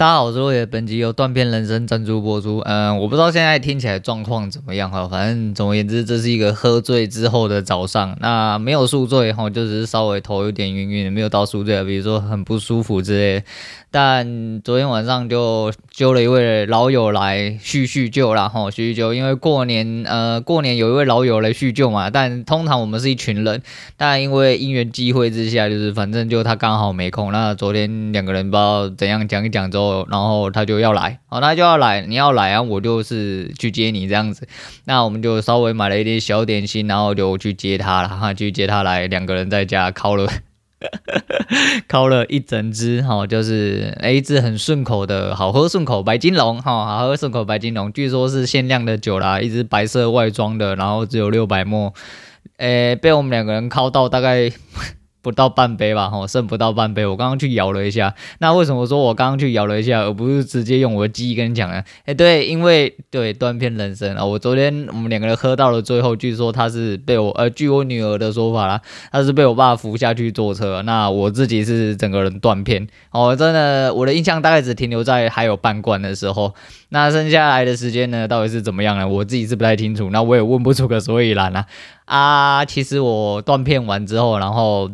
大家好，我是落叶，本集由断片人生赞助播出。嗯，我不知道现在听起来状况怎么样哈，反正总而言之，这是一个喝醉之后的早上。那没有宿醉哈，就只是稍微头有点晕晕，没有到宿醉，比如说很不舒服之类。但昨天晚上就揪了一位老友来叙叙旧啦哈，叙叙旧，因为过年呃过年有一位老友来叙旧嘛。但通常我们是一群人，但因为因缘际会之下，就是反正就他刚好没空。那昨天两个人不知道怎样讲一讲之后。然后他就要来，好，他就要来，你要来啊，我就是去接你这样子。那我们就稍微买了一点小点心，然后就去接他了，哈，去接他来，两个人在家烤了，烤了一整支，哈，就是诶一支很顺口的好喝顺口白金龙，哈，好喝顺口白金龙，据说是限量的酒啦，一支白色外装的，然后只有六百 ml，诶，被我们两个人烤到大概。不到半杯吧，吼，剩不到半杯。我刚刚去摇了一下，那为什么说我刚刚去摇了一下，而不是直接用我的记忆跟你讲呢？哎，对，因为对断片人生啊，我昨天我们两个人喝到了最后，据说他是被我，呃，据我女儿的说法啦，他是被我爸扶下去坐车，那我自己是整个人断片。哦，真的，我的印象大概只停留在还有半罐的时候，那剩下来的时间呢，到底是怎么样呢？我自己是不太清楚，那我也问不出个所以然啊。啊，其实我断片完之后，然后。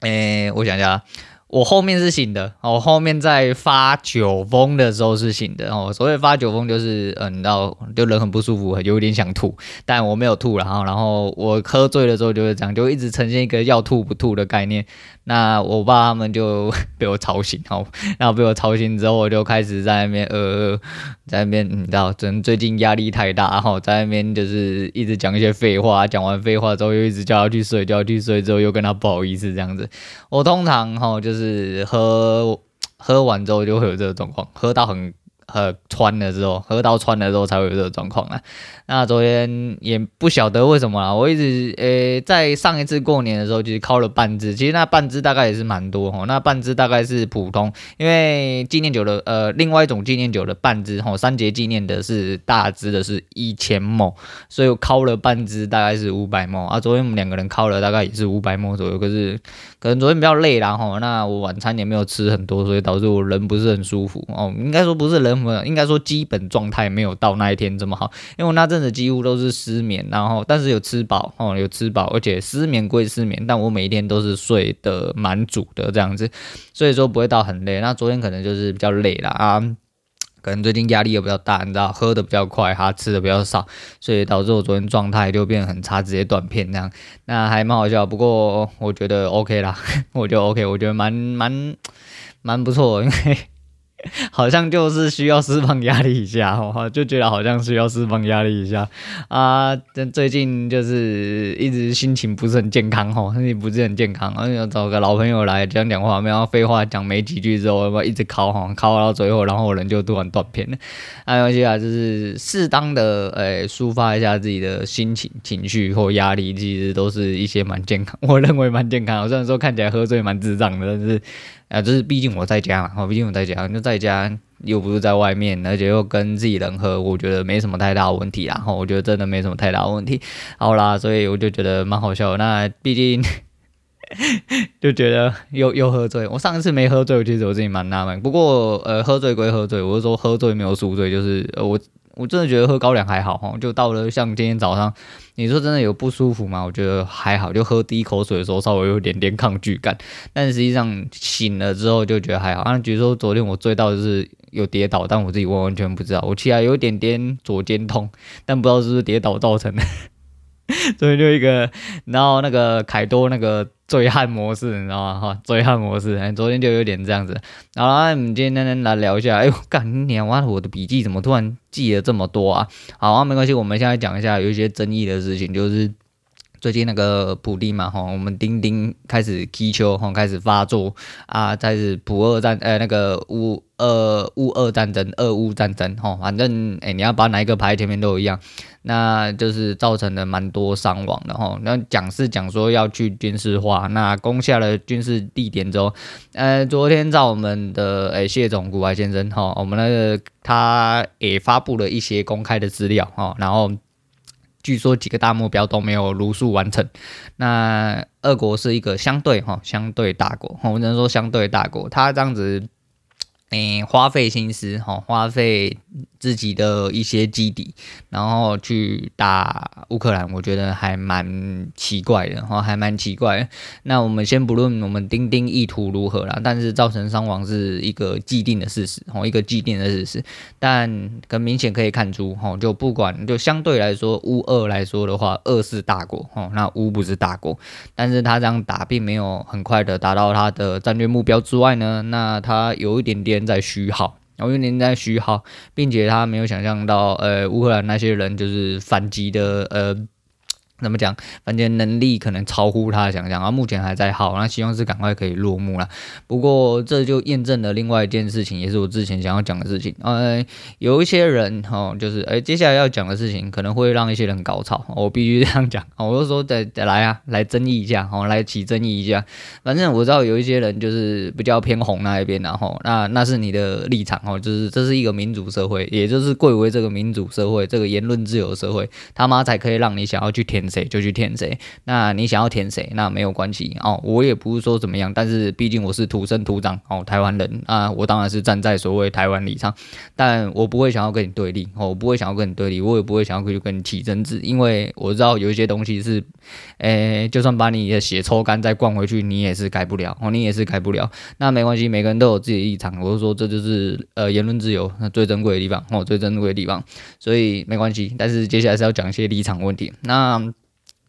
哎，我想一下。我后面是醒的，我后面在发酒疯的时候是醒的哦。所谓发酒疯就是，嗯，你知道，就人很不舒服，有点想吐，但我没有吐，然后，然后我喝醉的时候就是这样，就一直呈现一个要吐不吐的概念。那我爸他们就 被我吵醒，哦，然后被我吵醒之后，我就开始在那边呃，在那边你知道，真最近压力太大，然后，在那边就是一直讲一些废话，讲完废话之后又一直叫他去睡，叫他去睡之后又跟他不好意思这样子。我通常哈就是是喝喝完之后就会有这个状况，喝到很。喝穿了之后，喝到穿了之后才会有这个状况啊。那昨天也不晓得为什么啊，我一直呃、在上一次过年的时候就是敲了半只，其实那半只大概也是蛮多哈。那半只大概是普通，因为纪念酒的呃另外一种纪念酒的半只哈，三节纪念的是大只的是一千 ml，所以我敲了半只大概是五百 ml 啊。昨天我们两个人敲了大概也是五百 ml 左右，可是可能昨天比较累啦哈。那我晚餐也没有吃很多，所以导致我人不是很舒服哦。应该说不是人。应该说基本状态没有到那一天这么好，因为我那阵子几乎都是失眠，然后但是有吃饱哦，有吃饱，而且失眠归失眠，但我每一天都是睡得蛮足的这样子，所以说不会到很累。那昨天可能就是比较累了啊，可能最近压力也比较大，你知道，喝的比较快，哈，吃的比较少，所以导致我昨天状态就变得很差，直接断片这样，那还蛮好笑。不过我觉得 OK 啦，我觉得 OK，我觉得蛮蛮蛮不错，因为。好像就是需要释放压力一下，哈，就觉得好像需要释放压力一下啊。但最近就是一直心情不是很健康，哈，心情不是很健康。然后找个老朋友来讲讲话，然后废话讲没几句之后，要不一直考哈，考到最后，然后人就突然断片了。没关系啊，就是适当的诶、欸、抒发一下自己的心情、情绪或压力，其实都是一些蛮健康，我认为蛮健康。虽然说看起来喝醉蛮智障的，但是。啊，就是毕竟我在家嘛，哈，毕竟我在家，就在家又不是在外面，而且又跟自己人喝，我觉得没什么太大问题啦，哈，我觉得真的没什么太大问题。好啦，所以我就觉得蛮好笑。那毕竟 就觉得又又喝醉，我上一次没喝醉，其实我自己蛮纳闷。不过呃，喝醉归喝醉，我是说喝醉没有宿醉，就是呃我。我真的觉得喝高粱还好哈，就到了像今天早上，你说真的有不舒服吗？我觉得还好，就喝第一口水的时候稍微有点点抗拒感，但实际上醒了之后就觉得还好。啊，比如说昨天我醉到就是有跌倒，但我自己完完全不知道，我起来有一点点左肩痛，但不知道是不是跌倒造成的。这边就一个，然后那个凯多那个醉汉模式，你知道吗？哈，醉汉模式，昨天就有点这样子。然后，我们今天来聊一下。哎呦，干你娘！哇，我的笔记怎么突然记了这么多啊？好啊，没关系，我们现在讲一下有一些争议的事情，就是。最近那个普丁嘛，吼，我们丁丁开始踢球，吼，开始发作啊，开始普二战，呃，那个乌俄乌二战争，俄乌战争，吼，反正，哎，你要把哪一个排前面都一样，那就是造成了蛮多伤亡的，吼。那讲是讲说要去军事化，那攻下了军事地点之后，呃，昨天在我们的，哎，谢总古白先生，哈，我们那个他也发布了一些公开的资料，哈，然后。据说几个大目标都没有如数完成。那俄国是一个相对哈相对大国，我只能说相对大国。他这样子，诶，花费心思哈，花费自己的一些基底，然后去打乌克兰，我觉得还蛮奇怪的哈，还蛮奇怪。那我们先不论我们丁丁意图如何啦，但是造成伤亡是一个既定的事实哈，一个既定的事实。但很明显可以看出哈，就不管就相对来说乌俄来说的话，俄是大国哈，那乌不是大国，但是他这样打并没有很快的达到他的战略目标之外呢，那他有一点点。在虚耗，然后有点在虚耗，并且他没有想象到，呃，乌克兰那些人就是反击的，呃。怎么讲？反正能力可能超乎他的想象，然后目前还在耗，那希望是赶快可以落幕了。不过这就验证了另外一件事情，也是我之前想要讲的事情。呃，有一些人哈，就是哎，接下来要讲的事情可能会让一些人高潮，我必须这样讲。我就说再再来啊，来争议一下，哦，来起争议一下。反正我知道有一些人就是比较偏红那一边，然后那那是你的立场哦，就是这是一个民主社会，也就是贵为这个民主社会，这个言论自由社会，他妈才可以让你想要去填。谁就去填谁，那你想要填谁，那没有关系哦。我也不是说怎么样，但是毕竟我是土生土长哦，台湾人啊，我当然是站在所谓台湾立场，但我不会想要跟你对立哦，我不会想要跟你对立，我也不会想要去跟你起争执，因为我知道有一些东西是，诶、就算把你的血抽干再灌回去，你也是改不了哦，你也是改不了。那没关系，每个人都有自己的立场，我就说这就是呃言论自由那最珍贵的地方哦，最珍贵的地方，所以没关系。但是接下来是要讲一些立场问题，那。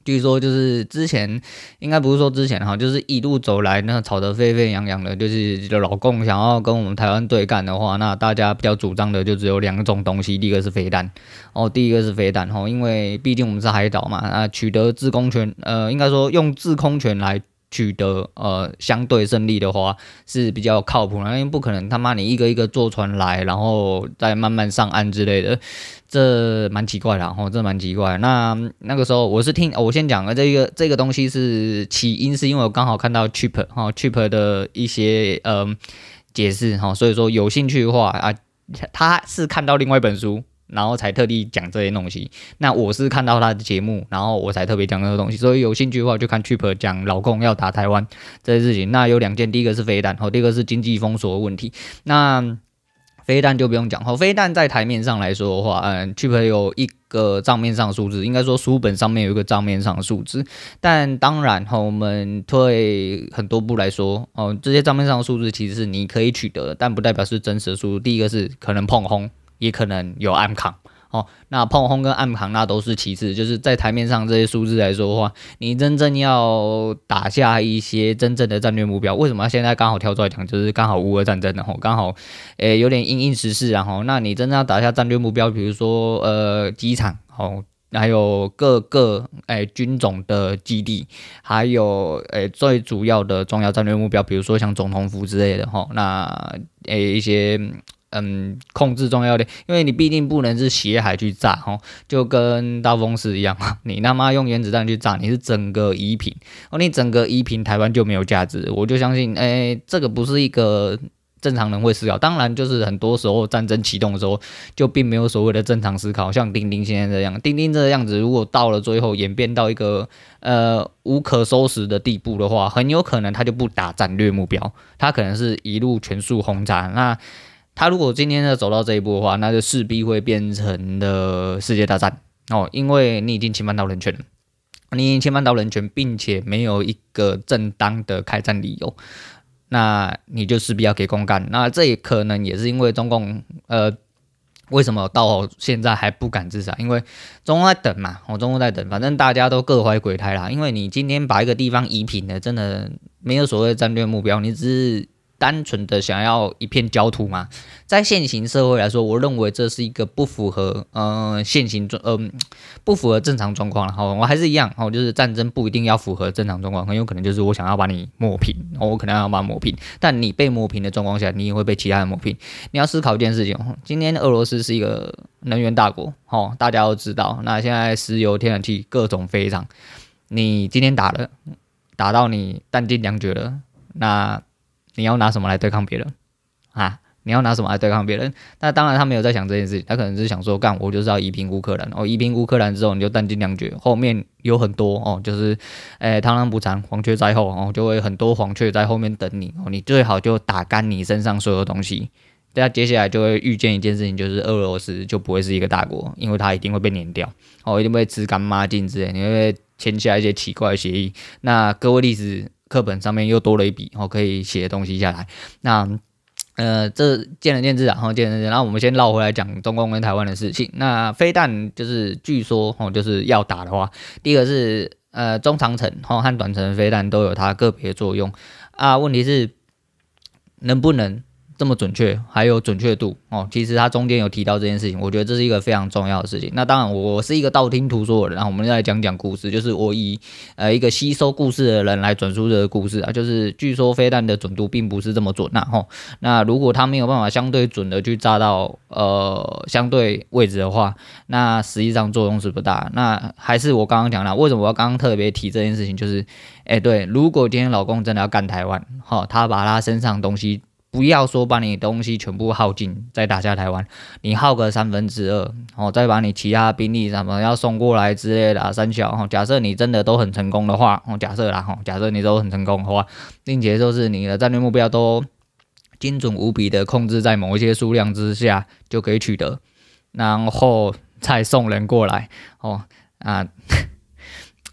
据说就是之前，应该不是说之前哈，就是一路走来，那吵得沸沸扬扬的，就是老共想要跟我们台湾对干的话，那大家比较主张的就只有两种东西，第一个是飞弹，哦，第一个是飞弹哈，因为毕竟我们是海岛嘛，啊，取得制空权，呃，应该说用制空权来。取得呃相对胜利的话是比较靠谱的，因为不可能他妈你一个一个坐船来，然后再慢慢上岸之类的，这蛮奇怪的，哦，这蛮奇怪。那那个时候我是听，我先讲了这个这个东西是起因，是因为我刚好看到 Cheap 哈 Cheap 的一些呃解释哈，所以说有兴趣的话啊，他是看到另外一本书。然后才特地讲这些东西。那我是看到他的节目，然后我才特别讲这个东西。所以有兴趣的话，就看 Trip 讲老公要打台湾这些事情。那有两件，第一个是飞弹，和第二个是经济封锁的问题。那飞弹就不用讲，后飞弹在台面上来说的话，嗯，Trip 有一个账面上数字，应该说书本上面有一个账面上数字。但当然，哈，我们退很多步来说，哦，这些账面上的数字其实是你可以取得的，但不代表是真实的数字。第一个是可能碰轰。也可能有暗扛哦，那碰轰跟暗扛那都是其次，就是在台面上这些数字来说的话，你真正要打下一些真正的战略目标，为什么现在刚好跳出来讲，就是刚好乌俄战争的吼，刚好诶、有点因应时事然后，那你真正要打下战略目标，比如说呃机场哦，还有各个诶、军种的基地，还有诶、最主要的重要战略目标，比如说像总统府之类的吼，那诶、一些。嗯，控制重要的，因为你毕竟不能是血海去炸哦，就跟大风势一样嘛。你他妈用原子弹去炸，你是整个夷平哦，你整个夷平台湾就没有价值。我就相信，哎，这个不是一个正常人会思考。当然，就是很多时候战争启动的时候，就并没有所谓的正常思考。像丁丁现在这样，丁丁这个样子，如果到了最后演变到一个呃无可收拾的地步的话，很有可能他就不打战略目标，他可能是一路全速轰炸那。他如果今天要走到这一步的话，那就势必会变成了世界大战哦，因为你已经侵犯到人权了，你侵犯到人权，并且没有一个正当的开战理由，那你就势必要给公干。那这也可能也是因为中共呃，为什么到现在还不敢自杀？因为中共在等嘛，我中共在等，反正大家都各怀鬼胎啦。因为你今天把一个地方夷平了，真的没有所谓的战略目标，你只是。单纯的想要一片焦土吗，在现行社会来说，我认为这是一个不符合呃现行状呃不符合正常状况了。好，我还是一样，好，就是战争不一定要符合正常状况，很有可能就是我想要把你抹平，我可能要把你抹平，但你被抹平的状况下，你也会被其他人抹平。你要思考一件事情，今天俄罗斯是一个能源大国，好，大家都知道，那现在石油、天然气各种非常，你今天打了，打到你弹尽粮绝了，那。你要拿什么来对抗别人啊？你要拿什么来对抗别人？那当然，他没有在想这件事情，他可能是想说，干我就是要夷平乌克兰，哦，夷平乌克兰之后，你就弹尽粮绝，后面有很多哦，就是，诶、螳螂捕蝉，黄雀在后哦，就会很多黄雀在后面等你哦，你最好就打干你身上所有东西，大家接下来就会遇见一件事情，就是俄罗斯就不会是一个大国，因为它一定会被碾掉，哦，一定会吃干抹净之类，你会签下一些奇怪的协议。那各位历史课本上面又多了一笔哦，可以写东西下来。那呃，这见仁见智啊，哈见仁见智。那我们先绕回来讲中共跟台湾的事情。那飞弹就是据说哦，就是要打的话，第一个是呃中长程和短程飞弹都有它个别作用啊，问题是能不能？这么准确，还有准确度哦。其实他中间有提到这件事情，我觉得这是一个非常重要的事情。那当然，我是一个道听途说的人，然后我们再讲讲故事，就是我以呃一个吸收故事的人来转述这个故事啊。就是据说飞弹的准度并不是这么准呐，吼。那如果他没有办法相对准的去炸到呃相对位置的话，那实际上作用是不大。那还是我刚刚讲了，为什么我要刚刚特别提这件事情？就是，哎，对，如果今天老公真的要干台湾，哈，他把他身上东西。不要说把你东西全部耗尽再打下台湾，你耗个三分之二，哦，再把你其他兵力什么要送过来之类的三小，哦，假设你真的都很成功的话，哦，假设啦，哈，假设你都很成功的话，并且就是你的战略目标都精准无比的控制在某一些数量之下就可以取得，然后再送人过来，哦，啊。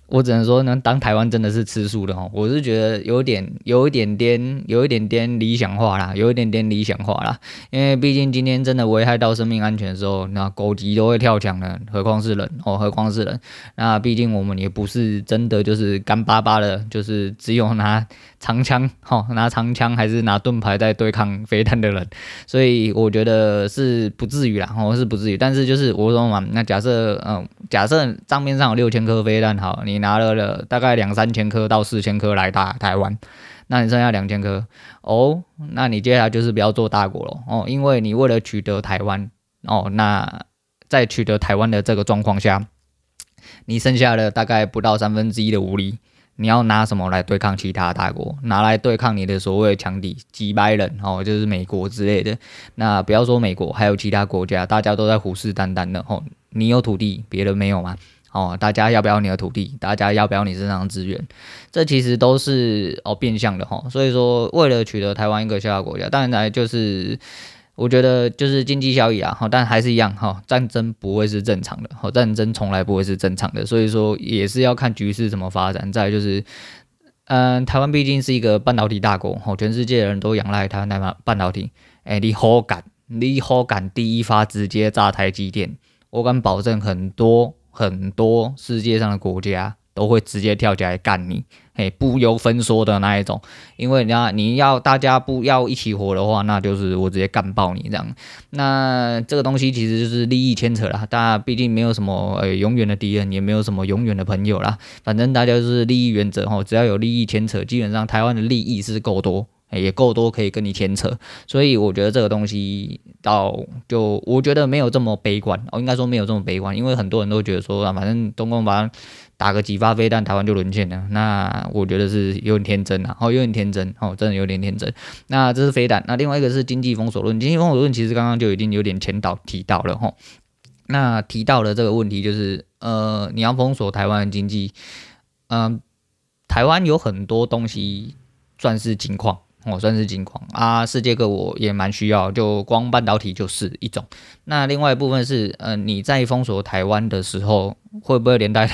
我只能说呢，当台湾真的是吃素的哦，我是觉得有点、有一点点、有一点点理想化啦，有一点点理想化啦。因为毕竟今天真的危害到生命安全的时候，那狗急都会跳墙了，何况是人哦，何况是人。那毕竟我们也不是真的就是干巴巴的，就是只有拿长枪哈，拿长枪还是拿盾牌在对抗飞弹的人，所以我觉得是不至于啦，哦，是不至于。但是就是我说嘛，那假设嗯，假设账面上有六千颗飞弹，好，你。你拿了了大概两三千颗到四千颗来打台湾，那你剩下两千颗哦，那你接下来就是不要做大国了哦，因为你为了取得台湾哦，那在取得台湾的这个状况下，你剩下的大概不到三分之一的武力，你要拿什么来对抗其他大国？拿来对抗你的所谓强敌几百人哦，就是美国之类的。那不要说美国，还有其他国家，大家都在虎视眈眈的哦。你有土地，别人没有吗？哦，大家要不要你的土地？大家要不要你身上的资源？这其实都是哦变相的哈。所以说，为了取得台湾一个小小国家，当然来就是我觉得就是经济效益啊。哈，但还是一样哈，战争不会是正常的，哈，战争从来不会是正常的。所以说，也是要看局势怎么发展。再就是，嗯，台湾毕竟是一个半导体大国，哈，全世界的人都仰赖台湾半半导体。哎，你好敢，你好敢第一发直接炸台积电，我敢保证很多。很多世界上的国家都会直接跳起来干你，嘿，不由分说的那一种。因为你要你要大家不要一起活的话，那就是我直接干爆你这样。那这个东西其实就是利益牵扯啦，大家毕竟没有什么呃永远的敌人，也没有什么永远的朋友啦。反正大家就是利益原则吼，只要有利益牵扯，基本上台湾的利益是够多。也够多可以跟你牵扯，所以我觉得这个东西到就我觉得没有这么悲观哦，应该说没有这么悲观，因为很多人都觉得说啊，反正中共把打个几发飞弹，台湾就沦陷了。那我觉得是有点天真啊，哦，有点天真哦，真的有点天真。那这是飞弹，那另外一个是经济封锁论。经济封锁论其实刚刚就已经有点前导提到了哈。那提到了这个问题就是，呃，你要封锁台湾的经济，嗯、台湾有很多东西算是金矿。我、算是金矿啊，世界各国也蛮需要，就光半导体就是一种。那另外一部分是，呃，你在封锁台湾的时候，会不会连带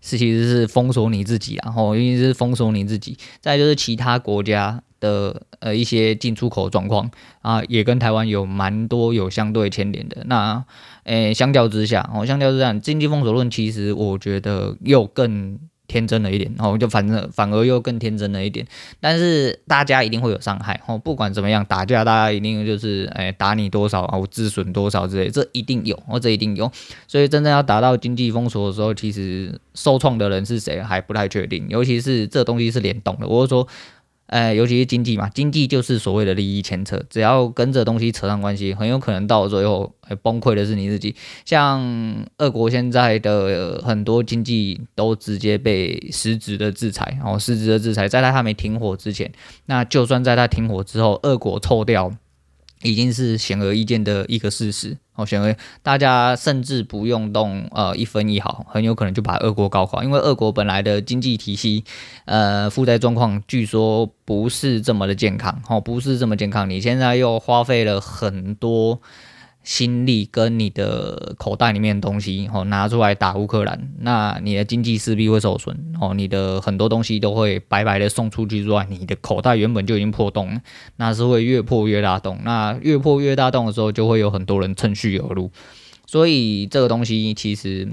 是其实是封锁你自己啊？哦，因为是封锁你自己。再就是其他国家的呃一些进出口状况啊，也跟台湾有蛮多有相对牵连的。那，诶，相较之下，哦，相较之下，经济封锁论其实我觉得又更。天真了一点，哦，就反正反而又更天真了一点。但是大家一定会有伤害，哦，不管怎么样打架，大家一定就是，哎，打你多少啊，我自损多少之类，这一定有，哦，这一定有。所以真正要达到经济封锁的时候，其实受创的人是谁还不太确定，尤其是这东西是联动的，我是说。呃，尤其是经济嘛，经济就是所谓的利益牵扯，只要跟这东西扯上关系，很有可能到最后崩溃的是你自己。像俄国现在的很多经济都直接被实质的制裁，哦，实质的制裁，在他还没停火之前，那就算在他停火之后，俄国抽掉。已经是显而易见的一个事实。哦，显而大家甚至不用动呃一分一毫，很有可能就把俄国搞垮，因为俄国本来的经济体系，呃，负债状况据说不是这么的健康，哦，不是这么健康。你现在又花费了很多。心力跟你的口袋里面的东西哦拿出来打乌克兰，那你的经济势必会受损哦，你的很多东西都会白白的送出去之外，你的口袋原本就已经破洞，那是会越破越大洞，那越破越大洞的时候，就会有很多人趁虚而入，所以这个东西其实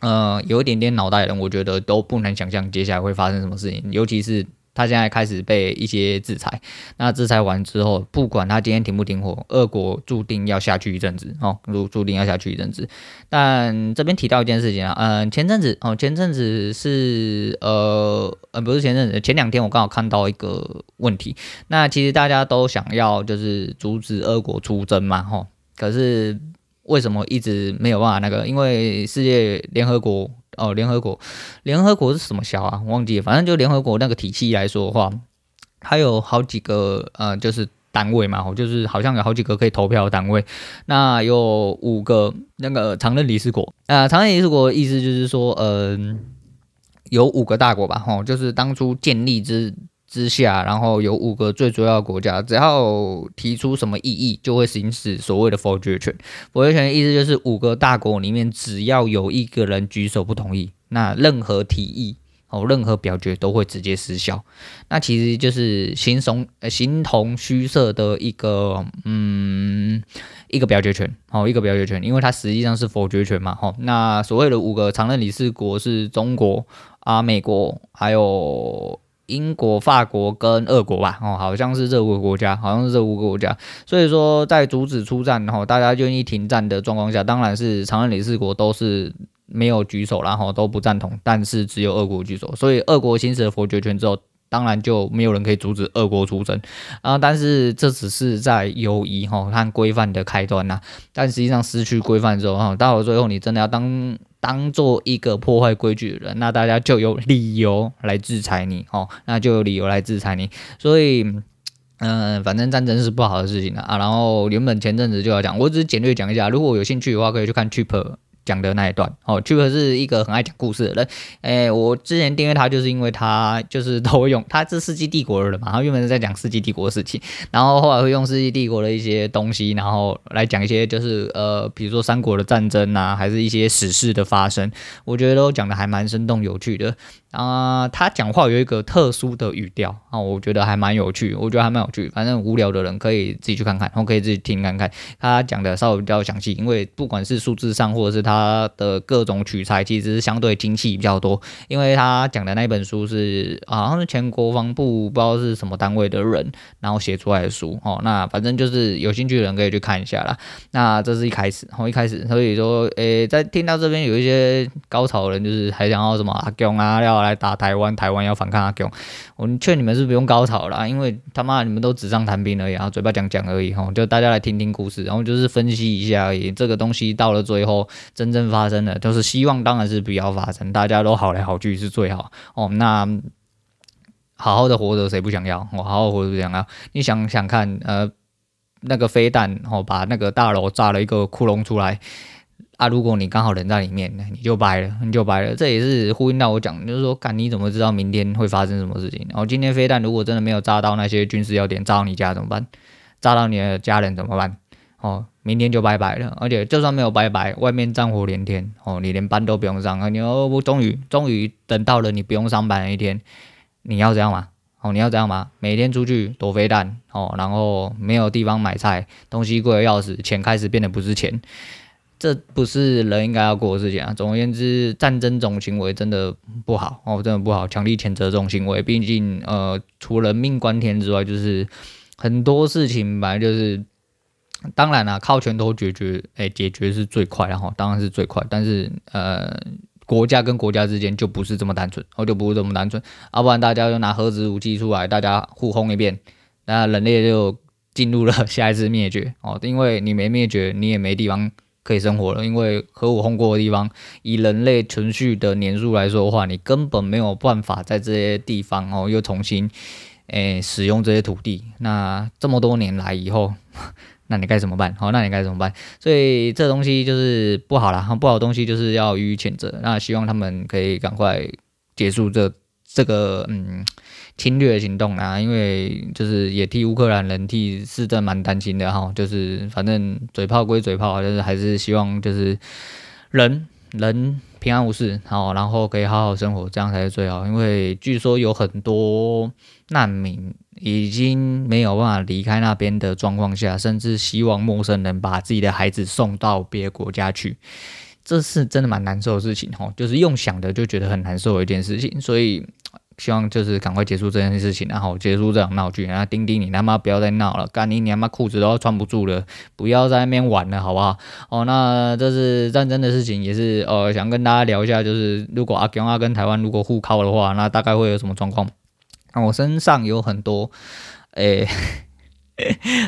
呃有一点点脑袋的人，我觉得都不难想象接下来会发生什么事情，尤其是。他现在开始被一些制裁，那制裁完之后，不管他今天停不停火，俄国注定要下去一阵子哦，注注定要下去一阵子。但这边提到一件事情啊，嗯，前阵子哦，前阵子是呃呃，不是前阵子，前两天我刚好看到一个问题。那其实大家都想要就是阻止俄国出征嘛，吼，可是为什么一直没有办法那个？因为世界联合国。哦，联合国，联合国是什么小啊？忘记了，反正就联合国那个体系来说的话，它有好几个呃，就是单位嘛，就是好像有好几个可以投票的单位。那有五个那个常任理事国，啊、常任理事国的意思就是说，嗯、有五个大国吧，吼，就是当初建立之。之下，然后有五个最主要的国家，只要提出什么异议，就会行使所谓的否决权。否决权的意思就是五个大国里面，只要有一个人举手不同意，那任何提议哦，任何表决都会直接失效。那其实就是形同形同虚设的一个嗯一个表决权哦，一个表决权，因为它实际上是否决权嘛。吼，那所谓的五个常任理事国是中国啊、美国还有。英国、法国跟俄国吧，哦，好像是这五个国家，好像是这五个国家。所以说，在阻止出战，然后大家愿意停战的状况下，当然是常任理事国都是没有举手，然后都不赞同，但是只有俄国举手。所以，俄国行使了否决权之后，当然就没有人可以阻止俄国出征啊。但是这只是在友谊哈和规范的开端呐，但实际上失去规范之后，哈，到了最后，你真的要当。当做一个破坏规矩的人，那大家就有理由来制裁你哦，那就有理由来制裁你。所以，嗯、反正战争是不好的事情啊。然后原本前阵子就要讲，我只是简略讲一下，如果有兴趣的话，可以去看 Chip。讲的那一段哦，Chip 是一个很爱讲故事的人。诶，我之前订阅他就是因为他就是都会用，他是世纪帝国的人嘛，他原本是在讲世纪帝国的事情，然后后来会用世纪帝国的一些东西，然后来讲一些就是呃，比如说三国的战争呐、啊，还是一些史事的发生，我觉得都讲的还蛮生动有趣的。啊、他讲话有一个特殊的语调啊，我觉得还蛮有趣，我觉得还蛮有趣。反正无聊的人可以自己去看看，然后可以自己听看看。他讲的稍微比较详细，因为不管是数字上或者是他他的各种取材，其实是相对精细比较多。因为他讲的那本书是好像是前国防部不知道是什么单位的人，然后写出来的书哦。那反正就是有兴趣的人可以去看一下啦。那这是一开始，然后一开始，所以说，诶，在听到这边有一些高潮的人，就是还想要什么阿公啊，要。来打台湾，台湾要反抗阿共，我劝你们是不用高潮啦，因为他妈你们都纸上谈兵而已，然后嘴巴讲讲而已吼，就大家来听听故事，然后就是分析一下而已。这个东西到了最后真真正发生的，就是希望当然是不要发生，大家都好来好去是最好哦。那好好的活着谁不想要？我好好活着不想要？你想想看，呃，那个飞弹哦，把那个大楼炸了一个窟窿出来。啊，如果你刚好人在里面，你就掰了，你就掰了。这也是呼应到我讲，就是说，干你怎么知道明天会发生什么事情？然后今天飞弹如果真的没有炸到那些军事要点，炸到你家怎么办？炸到你的家人怎么办？哦，明天就拜拜了。而且就算没有拜拜，外面战火连天，哦，你连班都不用上。你哦，我终于终于等到了你不用上班的一天，你要这样吗？哦，你要这样吗？每天出去躲飞弹，哦，然后没有地方买菜，东西贵的要死，钱开始变得不是钱。这不是人应该要过的事情啊！总而言之，战争这种行为真的不好哦，真的不好，强力谴责这种行为。毕竟，呃，除了命关天之外，就是很多事情本来就是，当然啦，靠拳头解决，哎，解决是最快，然后当然是最快。但是，呃，国家跟国家之间就不是这么单纯，哦，就不是这么单纯。要不然大家就拿核子武器出来，大家互轰一遍，那人类就进入了下一次灭绝哦。因为你没灭绝，你也没地方。可以生活了，因为核武轰过的地方，以人类存续的年数来说的话，你根本没有办法在这些地方哦又重新诶使用这些土地。那这么多年来以后，那你该怎么办？好，那你该怎么办？所以这东西就是不好啦，不好的东西就是要予以谴责。那希望他们可以赶快结束这这个嗯侵略行动啊，因为就是也替乌克兰人替是真蛮担心的哈。就是反正嘴炮归嘴炮，但是还是希望就是人人平安无事，好，然后可以好好生活，这样才是最好。因为据说有很多难民。已经没有办法离开那边的状况下，甚至希望陌生人把自己的孩子送到别国家去，这是真的蛮难受的事情哦。就是用想的就觉得很难受的一件事情，所以希望就是赶快结束这件事情，然后结束这场闹剧。然后丁丁，你他妈不要再闹了，干你你他妈裤子都要穿不住了，不要在那边玩了，好不好？哦，那这是战争的事情，也是呃想跟大家聊一下，就是如果阿共啊跟台湾如果互靠的话，那大概会有什么状况？我身上有很多，诶，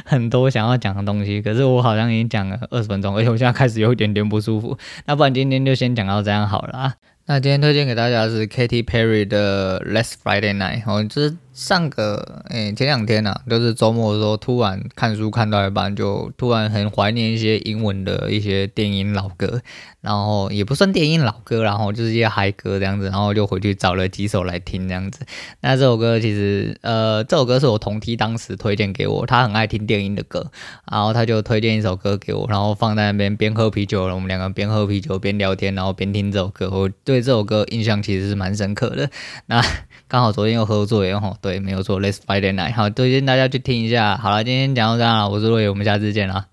很多想要讲的东西，可是我好像已经讲了二十分钟，而且我现在开始有一点点不舒服。那不然今天就先讲到这样好了啊。那今天推荐给大家的是 Katy Perry 的 Last Friday Night，哦，就是。上个诶、欸、前两天呐、啊，就是周末的时候，突然看书看到一半，就突然很怀念一些英文的一些电音老歌，然后也不算电音老歌，然后就是一些嗨歌这样子，然后就回去找了几首来听这样子。那这首歌其实呃，这首歌是我同梯当时推荐给我，他很爱听电音的歌，然后他就推荐一首歌给我，然后放在那边边喝啤酒了，我们两个边喝啤酒边聊天，然后边听这首歌。我对这首歌印象其实是蛮深刻的。那刚好昨天又喝醉，然后对，没有错，Let's Friday Night，好，推荐大家去听一下。好了，今天讲到这样了，我是洛野，我们下次见了。